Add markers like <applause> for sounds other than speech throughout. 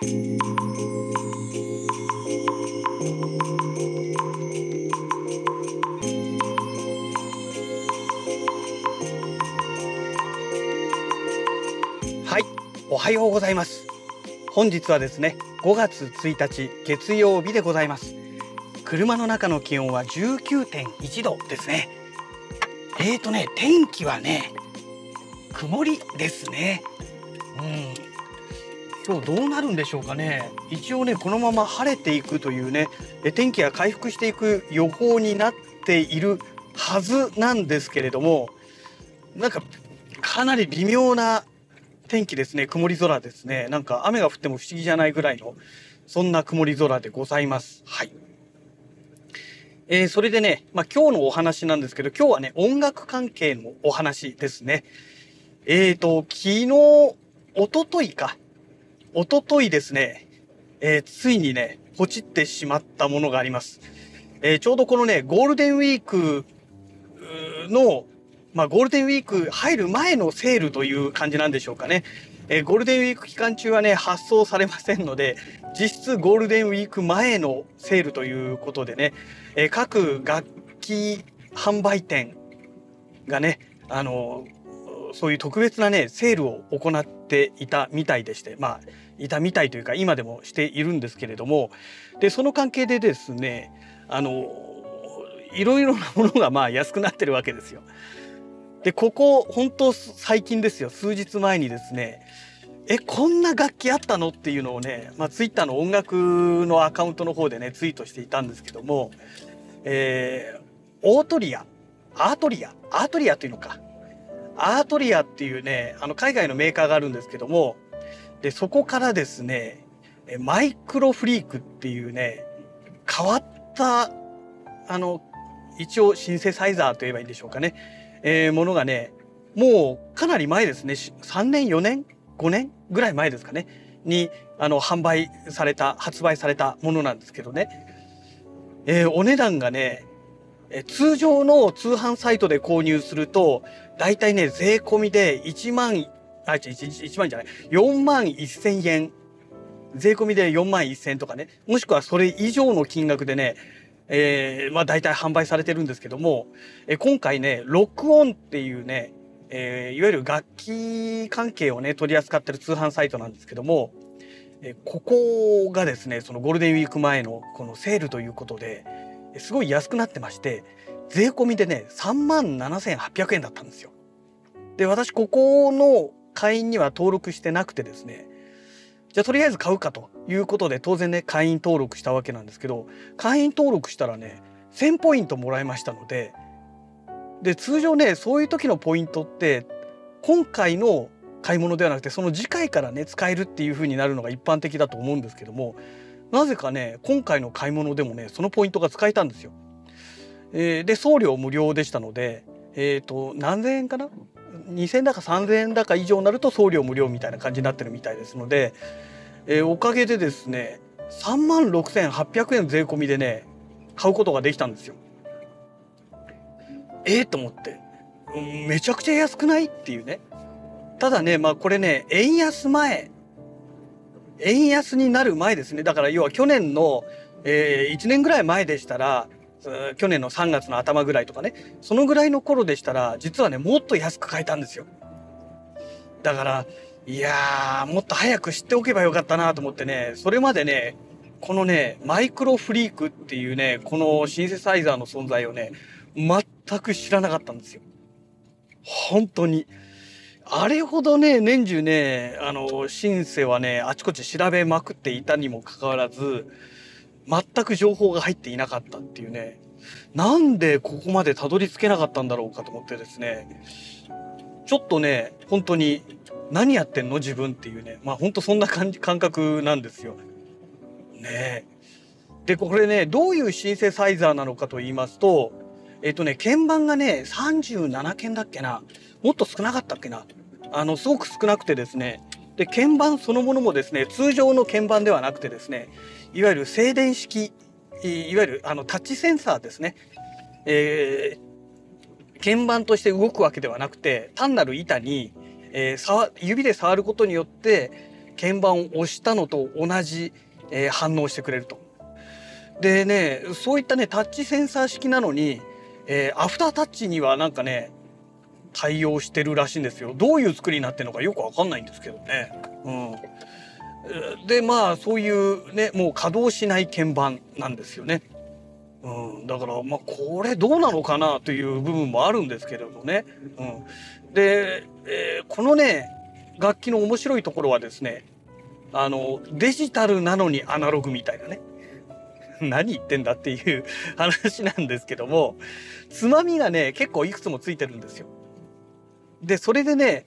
はい、おはようございます。本日はですね、5月1日月曜日でございます。車の中の気温は19.1度ですね。えーとね、天気はね、曇りですね。うん。今日どうなるんでしょうかね。一応ね、このまま晴れていくというね、え天気が回復していく予報になっているはずなんですけれども、なんかかなり微妙な天気ですね。曇り空ですね。なんか雨が降っても不思議じゃないぐらいの、そんな曇り空でございます。はい。えーそれでね、まあ、今日のお話なんですけど、今日はね、音楽関係のお話ですね。えーと、昨日、おとといか。おとといですね、えーついにね、ポチってしまったものがあります。えーちょうどこのね、ゴールデンウィークの、まあ、ゴールデンウィーク入る前のセールという感じなんでしょうかね。えーゴールデンウィーク期間中はね、発送されませんので、実質ゴールデンウィーク前のセールということでね、えー各楽器販売店がね、あのそういう特別なね、セールを行っていたみたいでして、まあ、いたみたいというか、今でもしているんですけれども、で、その関係でですね、あの、いろいろなものがまあ安くなってるわけですよ。で、ここ、本当最近ですよ、数日前にですね、え、こんな楽器あったのっていうのをね、まあ、ツイッターの音楽のアカウントの方でね、ツイートしていたんですけども、えーオートリア、アートリア、アートリアっていうのか。アートリアっていうね、あの海外のメーカーがあるんですけども、で、そこからですね、マイクロフリークっていうね、変わった、あの、一応シンセサイザーと言えばいいんでしょうかね。えーものがね、もうかなり前ですね。3年、4年、5年ぐらい前ですかね。に、あの、販売された、発売されたものなんですけどね。えーお値段がね、え通常の通販サイトで購入すると、だいたいね、税込みで1万、あ、違う、1, 万じゃない、4万1000円。税込みで4万1000円とかね、もしくはそれ以上の金額でね、えーまあ大体販売されてるんですけども、え今回ね、ロックオンっていうね、えーいわゆる楽器関係をね、取り扱ってる通販サイトなんですけども、えここがですね、そのゴールデンウィーク前のこのセールということで、すごい安くなってまして、税込みでね、3万7800円だったんですよ。で、私ここの会員には登録してなくてですね、じゃあとりあえず買うかということで当然ね会員登録したわけなんですけど会員登録したらね1000ポイントもらいましたのでで通常ねそういう時のポイントって今回の買い物ではなくてその次回からね使えるっていう風になるのが一般的だと思うんですけどもなぜかね今回の買い物でもねそのポイントが使えたんですよ。えーで送料無料でしたのでえっ、と何千円かな？2,000円だか3,000円だか以上になると送料無料みたいな感じになってるみたいですので、えーおかげでですね3万6,800円税込みでね買うことができたんですよ。えー、と思って、うんめちゃくちゃ安くない？っていうね。ただねまあこれね円安前円安になる前ですね。だから要は去年の、え1年ぐらい前でしたら去年の3月の頭ぐらいとかね。そのぐらいの頃でしたら実はねもっと安く買えたんですよ。だからいやーもっと早く知っておけばよかったなと思ってね。それまでねこのねマイクロフリークっていうねこのシンセサイザーの存在をね全く知らなかったんですよ。本当に。あれほどね年中ねあのシンセはねあちこち調べまくっていたにもかかわらず全く情報が入っていなかったっていうね。なんでここまでたどり着けなかったんだろうかと思ってですね。ちょっとね本当に何やってんの？自分っていうね。まあ本当そんな感じ感覚なんですよ。ね。でこれねどういうシンセサイザーなのかと言いますとえっとね鍵盤がね37鍵だっけな。もっと少なかったっけな。あのすごく少なくてですね。で鍵盤そのものもですね通常の鍵盤ではなくてですねいわゆる静電式いわゆるあのタッチセンサーですね、えー鍵盤として動くわけではなくて単なる板に、えー触指で触ることによって、鍵盤を押したのと同じ、えー、反応してくれると。でねそういったねタッチセンサー式なのに、えー、アフタータッチにはなんかね対応してるらしいんですよ。どういう作りになってるのかよくわかんないんですけどね。うん、でまあそういうねもう稼働しない鍵盤なんですよね。うん、だからまあこれどうなのかなという部分もあるんですけれどね。うん、で、えー、このね楽器の面白いところはですねあのデジタルなのにアナログみたいなね <laughs> 何言ってんだっていう話なんですけどもつまみがね結構いくつもついてるんですよ。でそれでね、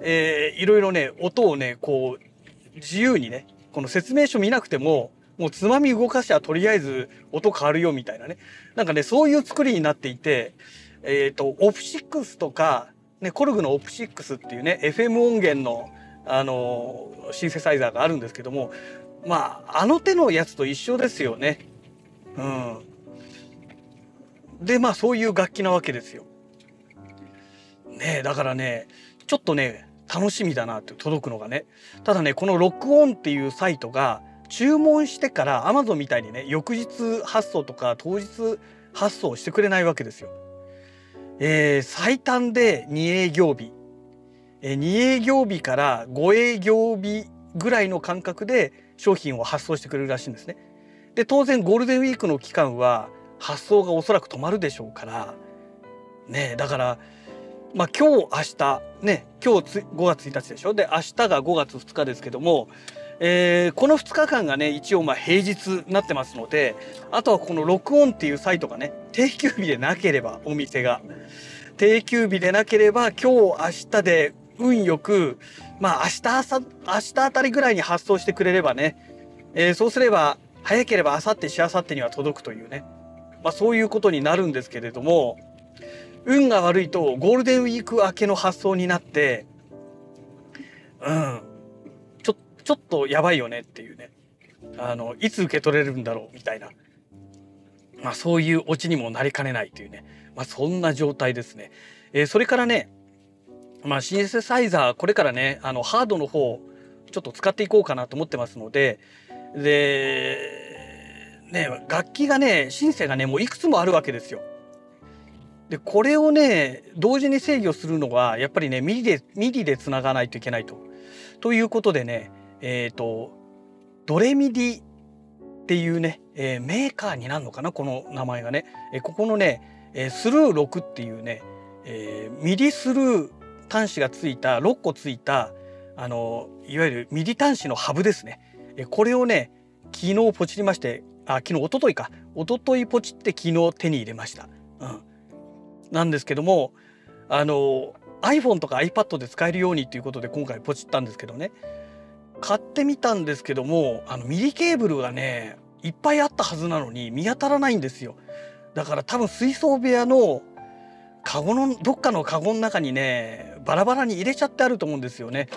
えー、いろいろね音をねこう自由にねこの説明書見なくてももうつまみ動かしはとりあえず音変わるよみたいなねなんかねそういう作りになっていてえっ、ー、とオプシックスとか、ね、コルグのオプシックスっていうね FM 音源のあのシンセサイザーがあるんですけどもまああの手のやつと一緒ですよね。うん、でまあそういう楽器なわけですよ。ねだからねちょっとね楽しみだなって届くのがねただねこのロックオンっていうサイトが注文してから Amazon みたいにね翌日発送とか当日発送してくれないわけですよ。えー、最短で2営業日、えー、2営業日から5営業日ぐらいの間隔で商品を発送してくれるらしいんですね。で当然ゴールデンウィークの期間は発送がおそらく止まるでしょうから。ねだからまあ今日明日ね今日5月1日でしょ？で明日が5月2日ですけども、えー、この2日間がね一応まあ平日になってますのであとはこの録音っていうサイトがね定休日でなければお店が。定休日でなければ今日明日で運よくまあ明日朝明日あたりぐらいに発送してくれればね、えー、そうすれば早ければ明後日しあさってには届くというね、まあ、そういうことになるんですけれども運が悪いとゴールデンウィーク明けの発送になってうんちょちょっとやばいよねっていうね。あのいつ受け取れるんだろうみたいな、まあ、そういうオチにもなりかねないというね、まあ、そんな状態ですね。えー、それからね、まあ、シンセサイザーこれからねあのハードの方ちょっと使っていこうかなと思ってますのででね楽器がねシンセがねもういくつもあるわけですよ。でこれをね同時に制御するのはやっぱりね MIDIで MIDIでつながないといけないと。ということでねえっ、ー、と DOREMiDi っていうね、えー、メーカーになるのかなこの名前がね、えー、ここのね、えー、スルー6っていうね、えー、 MIDIスルー端子がついた6個ついたあのいわゆる MIDI端子のハブですね、これをね昨日ポチりましてあ昨日一昨日か。一昨日ポチって昨日手に入れました。うん。なんですけどもあの iPhone とか iPad で使えるようにということで今回ポチったんですけどね。買ってみたんですけどもあの MIDIケーブルがねいっぱいあったはずなのに見当たらないんですよ。だから多分水槽部屋のカゴのどっかのカゴの中にねバラバラに入れちゃってあると思うんですよね、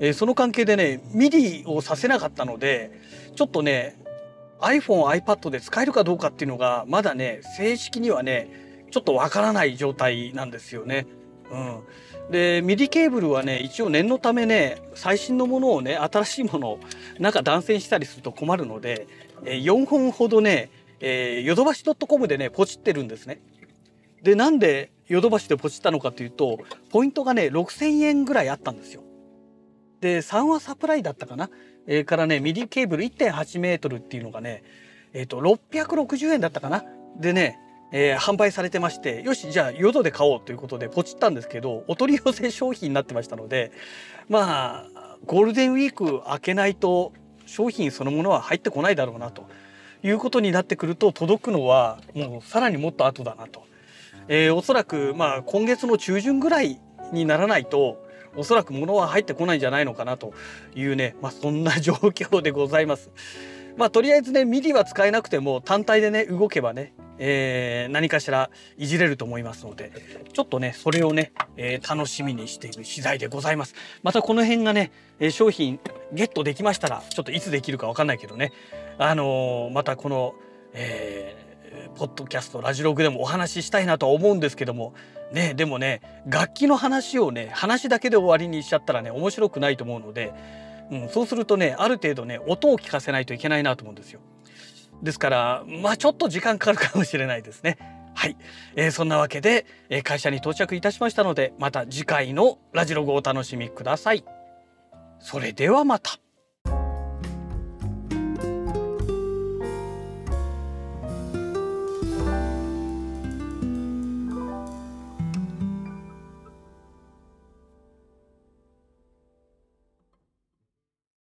えー、その関係でね MIDIをさせなかったのでちょっとね iPhone、iPad で使えるかどうかっていうのがまだね正式にはねちょっとわからない状態なんですよね。うん、で MIDIケーブルはね一応念のためね最新のものをね新しいものをなんか断線したりすると困るので、えー、4本ほどね、えー、ヨドバシ .com でねポチってるんですね。でなんでヨドバシでポチったのかというとポイントがね6,000円ぐらいあったんですよ。でサンワサプライだったかな、えー、からね MIDIケーブル1.8メートルっていうのがねえっ、ー、と660円だったかな？でねえー、販売されてましてよしじゃあ淀で買おうということでポチったんですけどお取り寄せ商品になってましたのでまあゴールデンウィーク明けないと商品そのものは入ってこないだろうなということになってくると届くのはもうさらにもっと後だなと。えー、おそらくまあ今月の中旬ぐらいにならないとおそらく物は入ってこないんじゃないのかなというね、まあ、そんな状況でございます。まあとりあえずね MIDIは使えなくても単体でね動けばねえー、何かしらいじれると思いますのでちょっとねそれをね、えー、楽しみにしている次第でございますまたこの辺がね商品ゲットできましたらちょっといつできるかわかんないけどねあのー、またこの、えー、ポッドキャストラジログでもお話ししたいなとは思うんですけどもねでもね楽器の話をね話だけで終わりにしちゃったらね面白くないと思うのでうん、そうするとねある程度ね音を聞かせないといけないなと思うんですよ。ですからまあちょっと時間かかるかもしれないですね。はい、えー、そんなわけで、えー、会社に到着いたしましたのでまた次回のラジログをお楽しみください。それではまた。